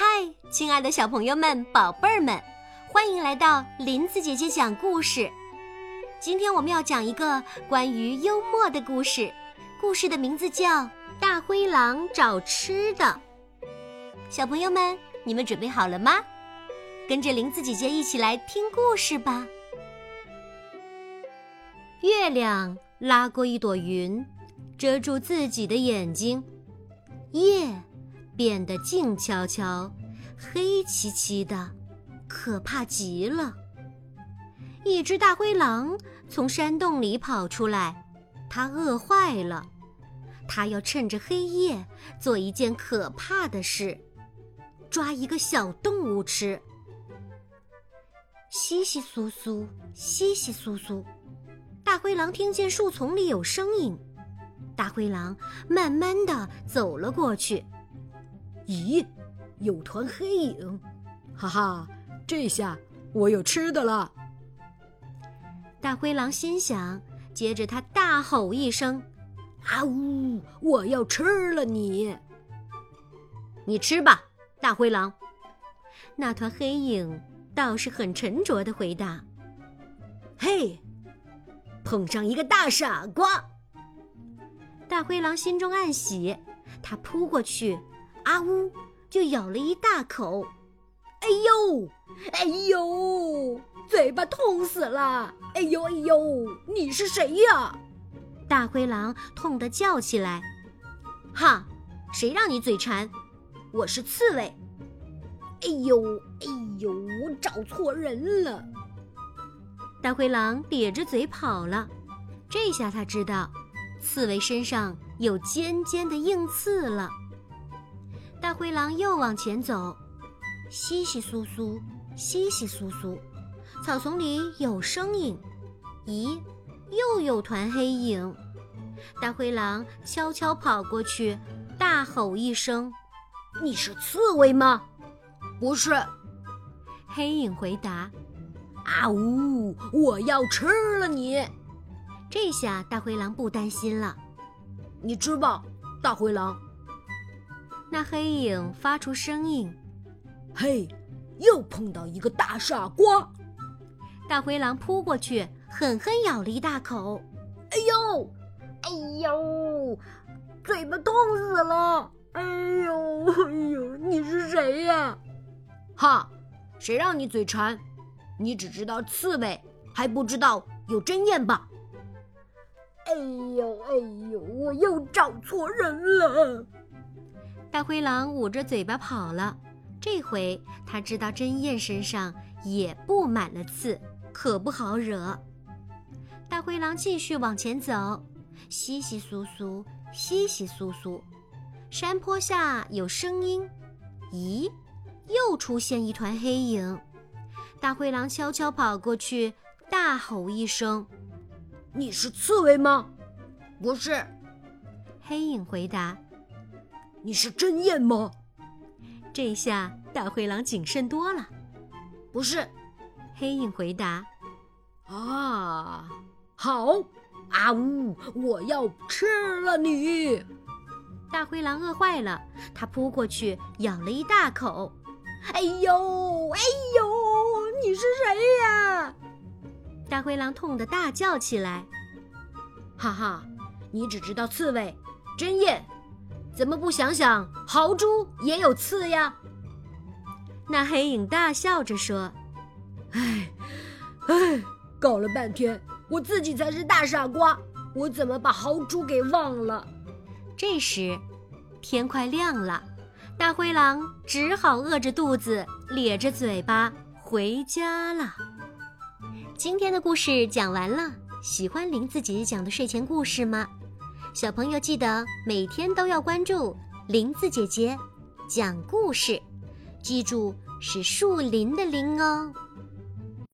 嗨，亲爱的小朋友们、宝贝儿们，欢迎来到林子姐姐讲故事。今天我们要讲一个关于幽默的故事，故事的名字叫《大灰狼找吃的》。小朋友们，你们准备好了吗？跟着林子姐姐一起来听故事吧。月亮拉过一朵云，遮住自己的眼睛。夜变得静悄悄、黑漆漆的，可怕极了。一只大灰狼从山洞里跑出来，它饿坏了，它要趁着黑夜做一件可怕的事：抓一个小动物吃。窸窸窣窣，窸窸窣窣，大灰狼听见树丛里有声音。大灰狼慢慢的走了过去。咦，有团黑影，哈哈，这下我有吃的了。大灰狼心想，接着他大吼一声：“啊呜！我要吃了你！你吃吧，大灰狼。”那团黑影倒是很沉着的回答：“嘿，碰上一个大傻瓜。”大灰狼心中暗喜，他扑过去，啊呜，就咬了一大口。哎呦，哎呦，嘴巴痛死了！哎呦哎呦，你是谁呀？大灰狼痛得叫起来。哈，谁让你嘴馋？我是刺猬。哎呦哎呦，我找错人了。大灰狼咧着嘴跑了。这下他知道。刺猬身上有尖尖的硬刺了。大灰狼又往前走，窸窸窣窣，窸窸窣窣，草丛里有声音。咦，又有团黑影。大灰狼悄悄跑过去，大吼一声：“你是刺猬吗？”“不是。”黑影回答。“啊呜！我要吃了你！”这下大灰狼不担心了，你吃吧，大灰狼。那黑影发出声音：“嘿，又碰到一个大傻瓜！”大灰狼扑过去，狠狠咬了一大口。哎呦，哎呦，嘴巴痛死了！哎呦，哎呦，你是谁呀？哈，谁让你嘴馋？你只知道刺猬，还不知道有针眼吧？哎呦哎呦！我又找错人了。大灰狼捂着嘴巴跑了。这回他知道针燕身上也布满了刺，可不好惹。大灰狼继续往前走，窸窸窣窣，窸窸窣窣。山坡下有声音。咦，又出现一团黑影。大灰狼悄悄跑过去，大吼一声。你是刺猬吗？不是，黑影回答。你是真燕吗？这下大灰狼谨慎多了。不是，黑影回答。啊，好，啊呜！我要吃了你！大灰狼饿坏了，它扑过去咬了一大口。哎呦，哎呦，你是谁呀？大灰狼痛得大叫起来：“哈哈，你只知道刺猬、针燕，怎么不想想豪猪也有刺呀？”那黑影大笑着说：“哎，哎，搞了半天，我自己才是大傻瓜，我怎么把豪猪给忘了？”这时，天快亮了，大灰狼只好饿着肚子，咧着嘴巴回家了。今天的故事讲完了，喜欢林子姐姐讲的睡前故事吗？小朋友记得每天都要关注林子姐姐讲故事，记住是树林的林哦。